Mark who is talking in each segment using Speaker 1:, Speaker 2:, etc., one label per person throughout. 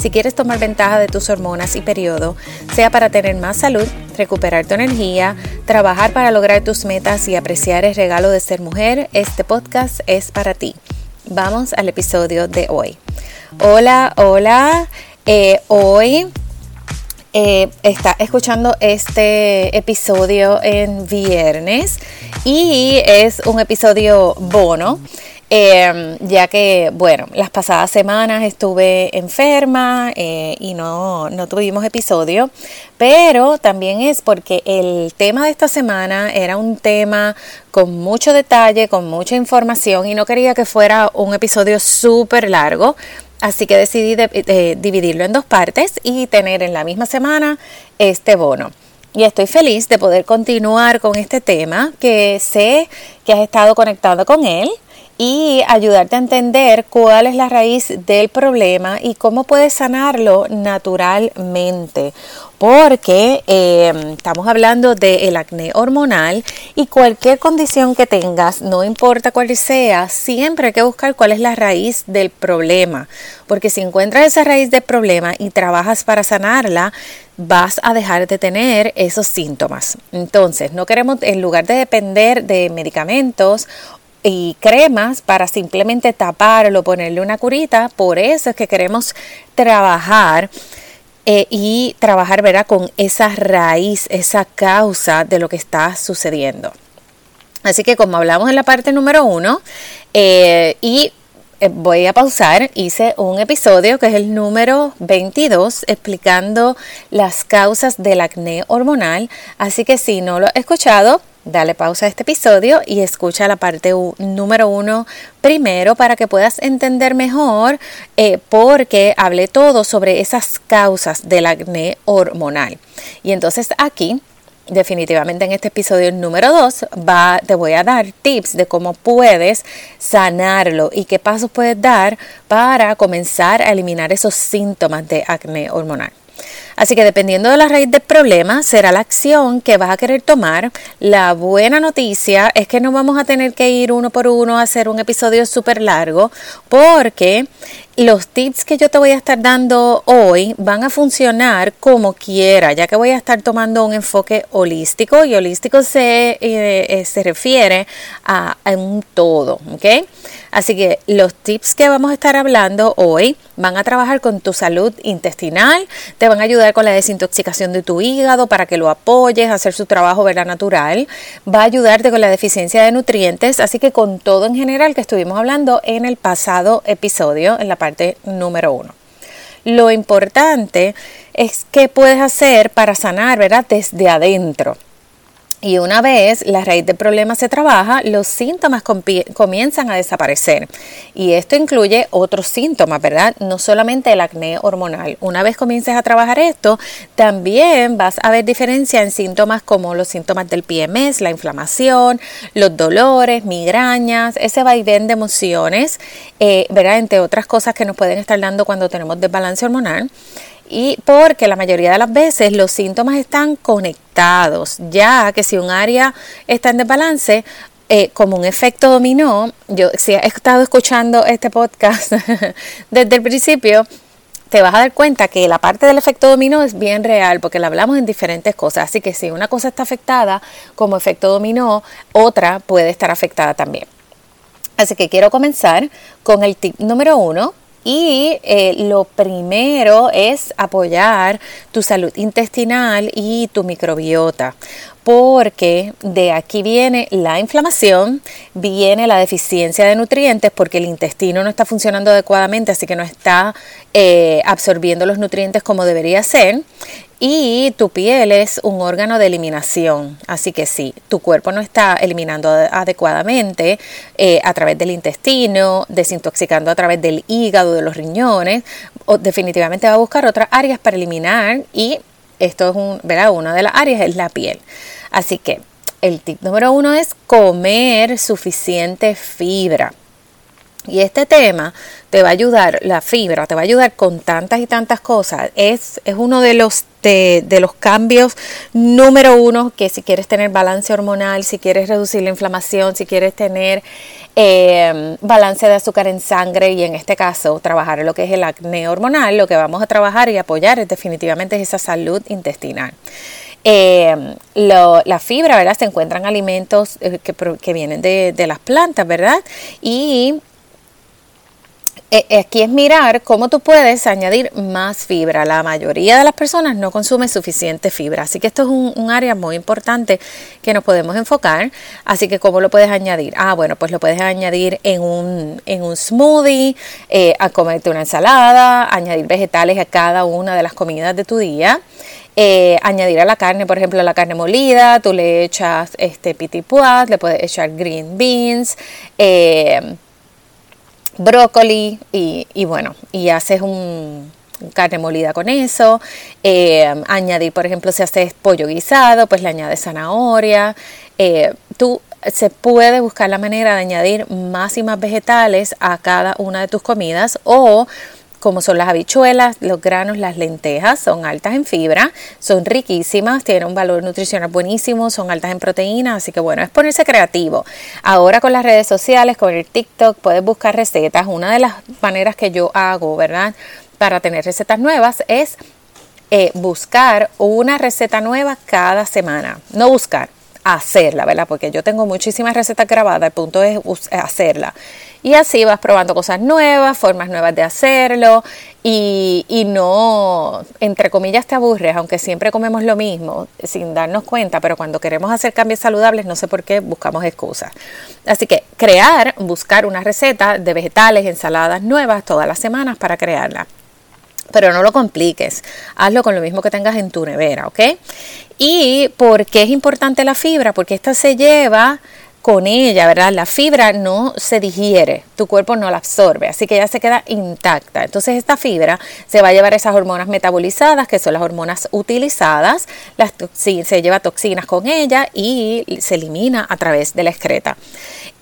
Speaker 1: Si quieres tomar ventaja de tus hormonas y periodo, sea para tener más salud, recuperar tu energía, trabajar para lograr tus metas y apreciar el regalo de ser mujer, este podcast es para ti. Vamos al episodio de hoy. Hola, hola. Eh, hoy eh, está escuchando este episodio en viernes y es un episodio bono. Em, ya que, bueno, las pasadas semanas estuve enferma eh, y no, no tuvimos episodio, pero también es porque el tema de esta semana era un tema con mucho detalle, con mucha información y no quería que fuera un episodio súper largo. Así que decidí dividirlo en dos partes y tener en la misma semana este bono. Y estoy feliz de poder continuar con este tema que sé que has estado conectado con él y ayudarte a entender cuál es la raíz del problema y cómo puedes sanarlo naturalmente. Porque eh, estamos hablando del acné hormonal y cualquier condición que tengas, no importa cuál sea, siempre hay que buscar cuál es la raíz del problema. Porque si encuentras esa raíz del problema y trabajas para sanarla, vas a dejar de tener esos síntomas. Entonces, no queremos, en lugar de depender de medicamentos y cremas para simplemente taparlo, ponerle una curita. Por eso es que queremos trabajar eh, y trabajar ¿verdad? con esa raíz, esa causa de lo que está sucediendo. Así que como hablamos en la parte número uno, eh, y eh, voy a pausar, hice un episodio que es el número 22 explicando las causas del acné hormonal, así que si no lo he escuchado, dale pausa a este episodio y escucha la parte número uno primero para que puedas entender mejor eh, porque hablé todo sobre esas causas del acné hormonal. Y entonces aquí definitivamente en este episodio número 2 va, te voy a dar tips de cómo puedes sanarlo y qué pasos puedes dar para comenzar a eliminar esos síntomas de acné hormonal. Así que dependiendo de la raíz del problema, será la acción que vas a querer tomar. La buena noticia es que no vamos a tener que ir uno por uno a hacer un episodio súper largo porque los tips que yo te voy a estar dando hoy van a funcionar como quiera, ya que voy a estar tomando un enfoque holístico y holístico se, eh, eh, se refiere a, a, un todo, ¿ok? Así que los tips que vamos a estar hablando hoy van a trabajar con tu salud intestinal, te van a ayudar con la desintoxicación de tu hígado para que lo apoyes, hacer su trabajo ¿verdad? natural, va a ayudarte con la deficiencia de nutrientes, así que con todo en general que estuvimos hablando en el pasado episodio, en la parte número uno. Lo importante es qué puedes hacer para sanar, ¿verdad? Desde adentro. Y una vez la raíz del problema se trabaja, los síntomas comienzan a desaparecer. Y esto incluye otros síntomas, ¿verdad? No solamente el acné hormonal. Una vez comiences a trabajar esto, también vas a ver diferencia en síntomas como los síntomas del PMS, la inflamación, los dolores, migrañas, ese vaivén de emociones, eh, ¿verdad? Entre otras cosas que nos pueden estar dando cuando tenemos desbalance hormonal y porque la mayoría de las veces los síntomas están conectados, ya que si un área está en desbalance, eh, como un efecto dominó, yo si he estado escuchando este podcast desde el principio, te vas a dar cuenta que la parte del efecto dominó es bien real porque la hablamos en diferentes cosas. Así que si una cosa está afectada como efecto dominó, otra puede estar afectada también. Así que quiero comenzar con el tip número uno, y eh, lo primero es apoyar tu salud intestinal y tu microbiota, porque de aquí viene la inflamación, viene la deficiencia de nutrientes, porque el intestino no está funcionando adecuadamente, así que no está eh, absorbiendo los nutrientes como debería ser, y tu piel es un órgano de eliminación, así que si tu cuerpo no está eliminando adecuadamente eh, a través del intestino, desintoxicando a través del hígado, de los riñones, definitivamente va a buscar otras áreas para eliminar y esto es un, ¿verdad? Una de las áreas es la piel. Así que el tip número uno es comer suficiente fibra. Y este tema te va a ayudar, la fibra te va a ayudar con tantas y tantas cosas. Es, es uno de los, de, los cambios número uno que si quieres tener balance hormonal, si quieres reducir la inflamación, si quieres tener eh, balance de azúcar en sangre y en este caso trabajar lo que es el acné hormonal, lo que vamos a trabajar y apoyar es definitivamente esa salud intestinal. Eh, la fibra, ¿verdad? Se encuentran alimentos eh, que, que vienen de, de, las plantas, ¿verdad? Y aquí es mirar cómo tú puedes añadir más fibra. La mayoría de las personas no consume suficiente fibra, así que esto es un, área muy importante que nos podemos enfocar. Así que cómo lo puedes añadir. Ah, bueno, pues lo puedes añadir en un, en un smoothie, eh, a comerte una ensalada, añadir vegetales a cada una de las comidas de tu día. añadir a la carne, por ejemplo, la carne molida, tú le echas este pois, le puedes echar green beans, brócoli y, bueno, y haces un carne molida con eso, eh, añadir, por ejemplo, si haces pollo guisado, pues le añades zanahoria, eh, tú se puede buscar la manera de añadir más y más vegetales a cada una de tus comidas o como son las habichuelas, los granos, las lentejas, son altas en fibra, son riquísimas, tienen un valor nutricional buenísimo, son altas en proteínas, así que bueno, es ponerse creativo. Ahora con las redes sociales, con el TikTok, puedes buscar recetas. Una de las maneras que yo hago, ¿verdad? Para tener recetas nuevas es eh, buscar una receta nueva cada semana. No buscar, hacerla, ¿verdad? Porque yo tengo muchísimas recetas grabadas, el punto es hacerla. Y así vas probando cosas nuevas, formas nuevas de hacerlo y, y, no, entre comillas, te aburres, aunque siempre comemos lo mismo sin darnos cuenta, pero cuando queremos hacer cambios saludables, no sé por qué buscamos excusas. Así que crear, buscar una receta de vegetales, ensaladas nuevas todas las semanas para crearla pero no lo compliques. Hazlo con lo mismo que tengas en tu nevera, ¿ok? ¿Y por qué es importante la fibra? Porque esta se lleva con ella, ¿verdad? La fibra no se digiere, tu cuerpo no la absorbe, así que ya se queda intacta. Entonces esta fibra se va a llevar esas hormonas metabolizadas, que son las hormonas utilizadas, las se lleva toxinas con ella y se elimina a través de la excreta.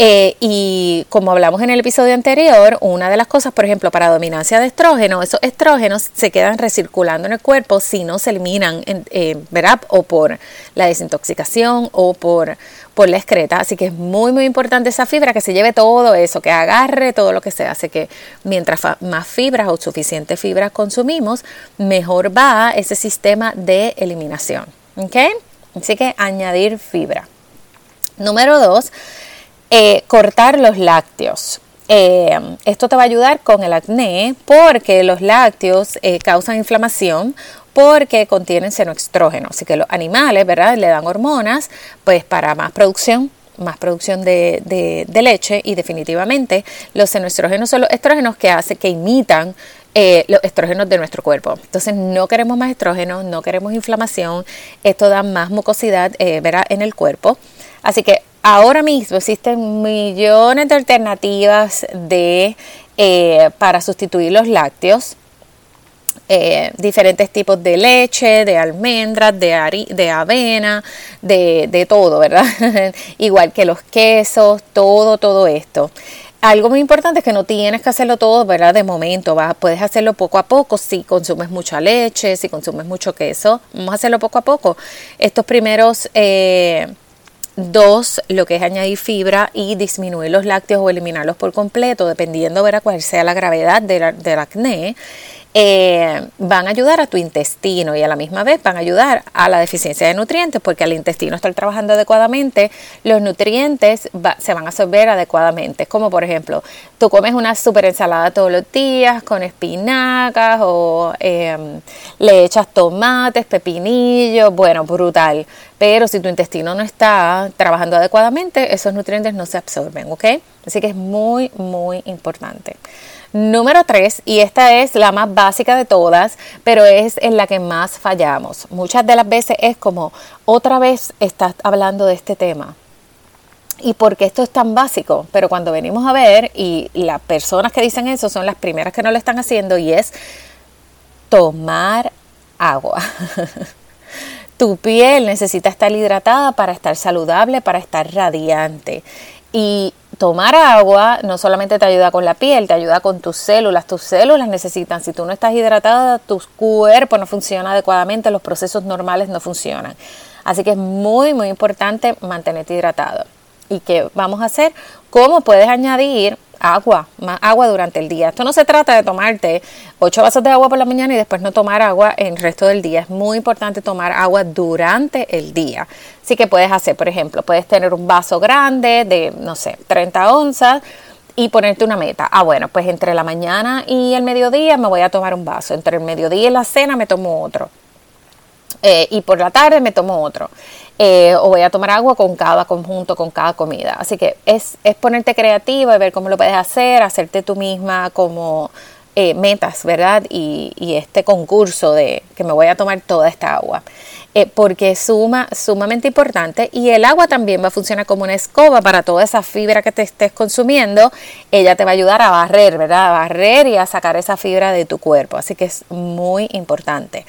Speaker 1: Eh, y como hablamos en el episodio anterior, una de las cosas, por ejemplo, para dominancia de estrógeno, esos estrógenos se quedan recirculando en el cuerpo si no se eliminan, eh, ¿verdad? O por la desintoxicación o por por la excreta. Así que es muy, muy importante esa fibra que se lleve todo eso, que agarre todo lo que se hace, que mientras más fibras o suficiente fibras consumimos, mejor va ese sistema de eliminación. ¿Ok? Así que añadir fibra. Número dos, eh, cortar los lácteos. Eh, esto te va a ayudar con el acné porque los lácteos eh, causan inflamación porque contienen senoestrógeno. Así que los animales, ¿verdad? Le dan hormonas, pues para más producción más producción de, leche y definitivamente los senoestrógenos son los estrógenos que hace que imitan eh, los estrógenos de nuestro cuerpo. Entonces no queremos más estrógenos, no queremos inflamación, esto da más mucosidad eh, ¿verdad? en el cuerpo. Así que ahora mismo existen millones de alternativas de, eh, para sustituir los lácteos. Eh, diferentes tipos de leche, de almendras, de, de avena, de, de todo, ¿verdad? Igual que los quesos, todo, todo esto. Algo muy importante es que no tienes que hacerlo todo, ¿verdad? De momento, vas, puedes hacerlo poco a poco. Si consumes mucha leche, si consumes mucho queso, vamos a hacerlo poco a poco. Estos primeros eh, dos, lo que es añadir fibra y disminuir los lácteos o eliminarlos por completo, dependiendo, ¿verdad? Cuál sea la gravedad del acné. Eh, van a ayudar a tu intestino y a la misma vez van a ayudar a la deficiencia de nutrientes porque al intestino estar trabajando adecuadamente, los nutrientes se van a absorber adecuadamente. Como por ejemplo, tú comes una super ensalada todos los días con espinacas o em, le echas tomates, pepinillos, bueno, brutal. Pero si tu intestino no está trabajando adecuadamente, esos nutrientes no se absorben, ¿ok? Así que es muy, muy importante. Número tres, y esta es la más básica de todas, pero es en la que más fallamos. Muchas de las veces es como, otra vez estás hablando de este tema. ¿Y porque esto es tan básico? Pero cuando venimos a ver, y las personas que dicen eso son las primeras que no lo están haciendo, y es tomar agua. tu piel necesita estar hidratada para estar saludable, para estar radiante. Y tomar agua no solamente te ayuda con la piel, te ayuda con tus células. Tus células necesitan, si tú no estás hidratada, tu cuerpo no funciona adecuadamente, los procesos normales no funcionan. Así que es muy, muy importante mantenerte hidratado. ¿Y qué vamos a hacer? ¿Cómo puedes añadir agua, más agua durante el día. Esto no se trata de tomarte 8 vasos de agua por la mañana y después no tomar agua el resto del día. Es muy importante tomar agua durante el día. Así que puedes hacer, por ejemplo, puedes tener un vaso grande de, no sé, 30 onzas y ponerte una meta. Ah, bueno, pues entre la mañana y el mediodía me voy a tomar un vaso. Entre el mediodía y la cena me tomo otro. Eh, y por la tarde me tomo otro. Eh, o voy a tomar agua con cada conjunto, con cada comida. Así que es, es ponerte creativo y ver cómo lo puedes hacer, hacerte tú misma como eh, metas, ¿verdad? Y, y, este concurso de que me voy a tomar toda esta agua. porque es suma, sumamente importante y el agua también va a funcionar como una escoba para toda esa fibra que te estés consumiendo. Ella te va a ayudar a barrer, ¿verdad? A barrer y a sacar esa fibra de tu cuerpo. Así que es muy importante.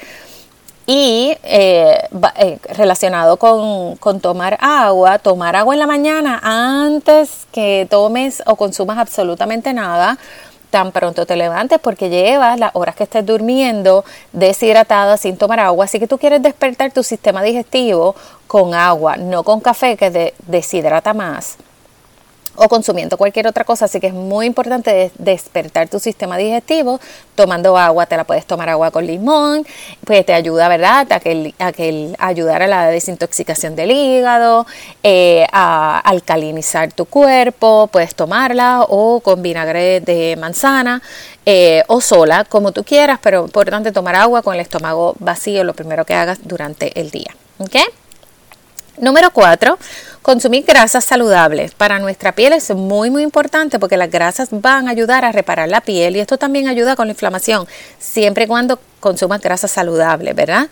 Speaker 1: Y eh, eh, relacionado con, con, tomar agua, tomar agua en la mañana antes que tomes o consumas absolutamente nada, tan pronto te levantes porque llevas las horas que estés durmiendo deshidratada sin tomar agua. Así que tú quieres despertar tu sistema digestivo con agua, no con café que deshidrata más o consumiendo cualquier otra cosa. Así que es muy importante despertar tu sistema digestivo tomando agua. Te la puedes tomar agua con limón, pues te ayuda, ¿verdad? A que, a que ayudar a la desintoxicación del hígado, eh, a alcalinizar tu cuerpo. Puedes tomarla o con vinagre de manzana eh, o sola, como tú quieras, pero importante tomar agua con el estómago vacío, lo primero que hagas durante el día. Número cuatro, consumir grasas saludables. Para nuestra piel es muy muy importante porque las grasas van a ayudar a reparar la piel y esto también ayuda con la inflamación, siempre y cuando consumas grasas saludables, ¿verdad?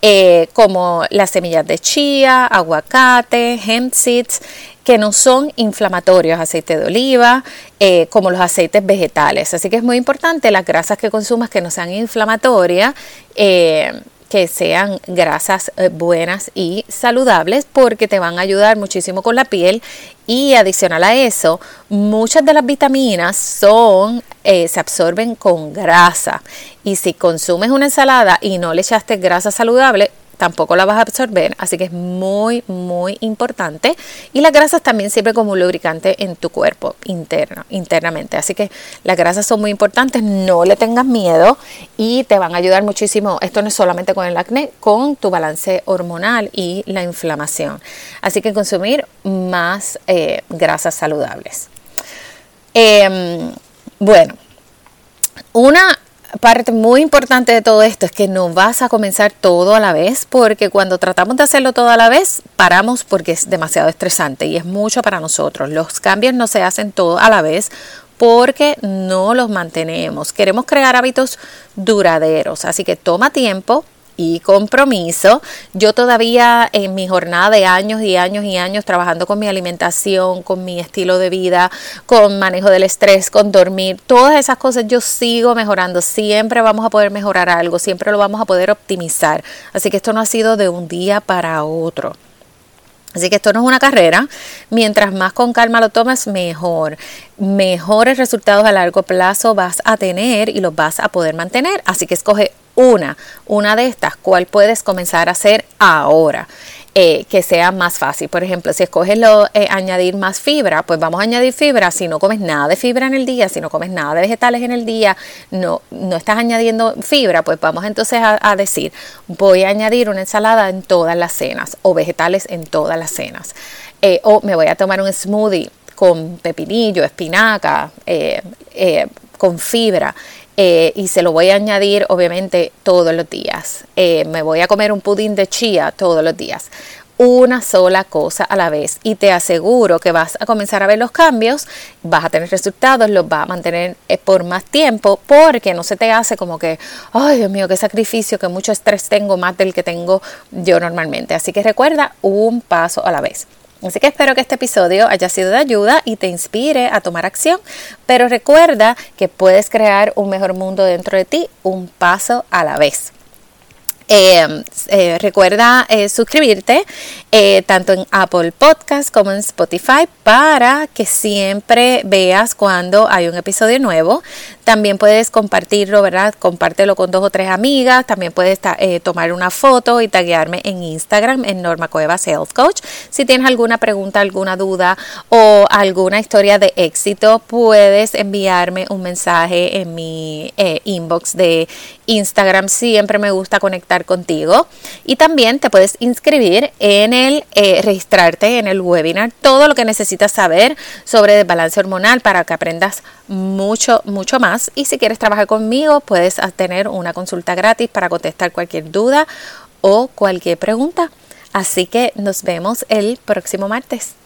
Speaker 1: Eh, como las semillas de chía, aguacate, hemp seeds, que no son inflamatorios, aceite de oliva, eh, como los aceites vegetales. Así que es muy importante las grasas que consumas que no sean inflamatorias. Eh, que sean grasas eh, buenas y saludables porque te van a ayudar muchísimo con la piel. Y adicional a eso muchas de las vitaminas son eh, se absorben con grasa. Y si consumes una ensalada y no le echaste grasa saludable tampoco la vas a absorber, así que es muy, muy importante. Y las grasas también sirven como un lubricante en tu cuerpo interno, internamente. Así que las grasas son muy importantes, no le tengas miedo y te van a ayudar muchísimo. Esto no es solamente con el acné, con tu balance hormonal y la inflamación. Así que consumir más eh, grasas saludables. Em, bueno, una parte muy importante de todo esto es que no vas a comenzar todo a la vez porque cuando tratamos de hacerlo todo a la vez paramos porque es demasiado estresante y es mucho para nosotros. Los cambios no se hacen todo a la vez porque no los mantenemos. Queremos crear hábitos duraderos, así que toma tiempo, y compromiso. Yo todavía en mi jornada de años y años y años trabajando con mi alimentación, con mi estilo de vida, con manejo del estrés, con dormir, todas esas cosas yo sigo mejorando. Siempre vamos a poder mejorar algo, siempre lo vamos a poder optimizar. Así que esto no ha sido de un día para otro. Así que esto no es una carrera. Mientras más con calma lo tomes, mejor. Mejores resultados a largo plazo vas a tener y los vas a poder mantener. Así que escoge una, una de estas, cuál puedes comenzar a hacer ahora. Eh, que sea más fácil. Por ejemplo, si escoges lo, eh, añadir más fibra, pues vamos a añadir fibra. Si no comes nada de fibra en el día, si no comes nada de vegetales en el día, no, no estás añadiendo fibra, pues vamos entonces a, decir, voy a añadir una ensalada en todas las cenas o vegetales en todas las cenas. Eh, o me voy a tomar un smoothie con pepinillo, espinaca, con fibra. Eh, y se lo voy a añadir obviamente todos los días. Eh, me voy a comer un pudín de chía todos los días. Una sola cosa a la vez y te aseguro que vas a comenzar a ver los cambios, vas a tener resultados, los vas a mantener eh, por más tiempo porque no se te hace como que, ay Dios mío, qué sacrificio, que mucho estrés tengo más del que tengo yo normalmente. Así que recuerda un paso a la vez. Así que espero que este episodio haya sido de ayuda y te inspire a tomar acción, pero recuerda que puedes crear un mejor mundo dentro de ti un paso a la vez. Eh, eh, recuerda eh, suscribirte tanto en Apple Podcast como en Spotify para que siempre veas cuando hay un episodio nuevo. También puedes compartirlo, ¿verdad? Compártelo con dos o tres amigas. También puedes tomar una foto y taguearme en Instagram en Norma Cuevas Health Coach. Si tienes alguna pregunta, alguna duda o alguna historia de éxito, puedes enviarme un mensaje en mi inbox de Instagram. Siempre me gusta conectar contigo y también te puedes inscribir en el, eh, registrarte en el webinar, todo lo que necesitas saber sobre el balance hormonal para que aprendas mucho, mucho más. Y si quieres trabajar conmigo, puedes tener una consulta gratis para contestar cualquier duda o cualquier pregunta. Así que nos vemos el próximo martes.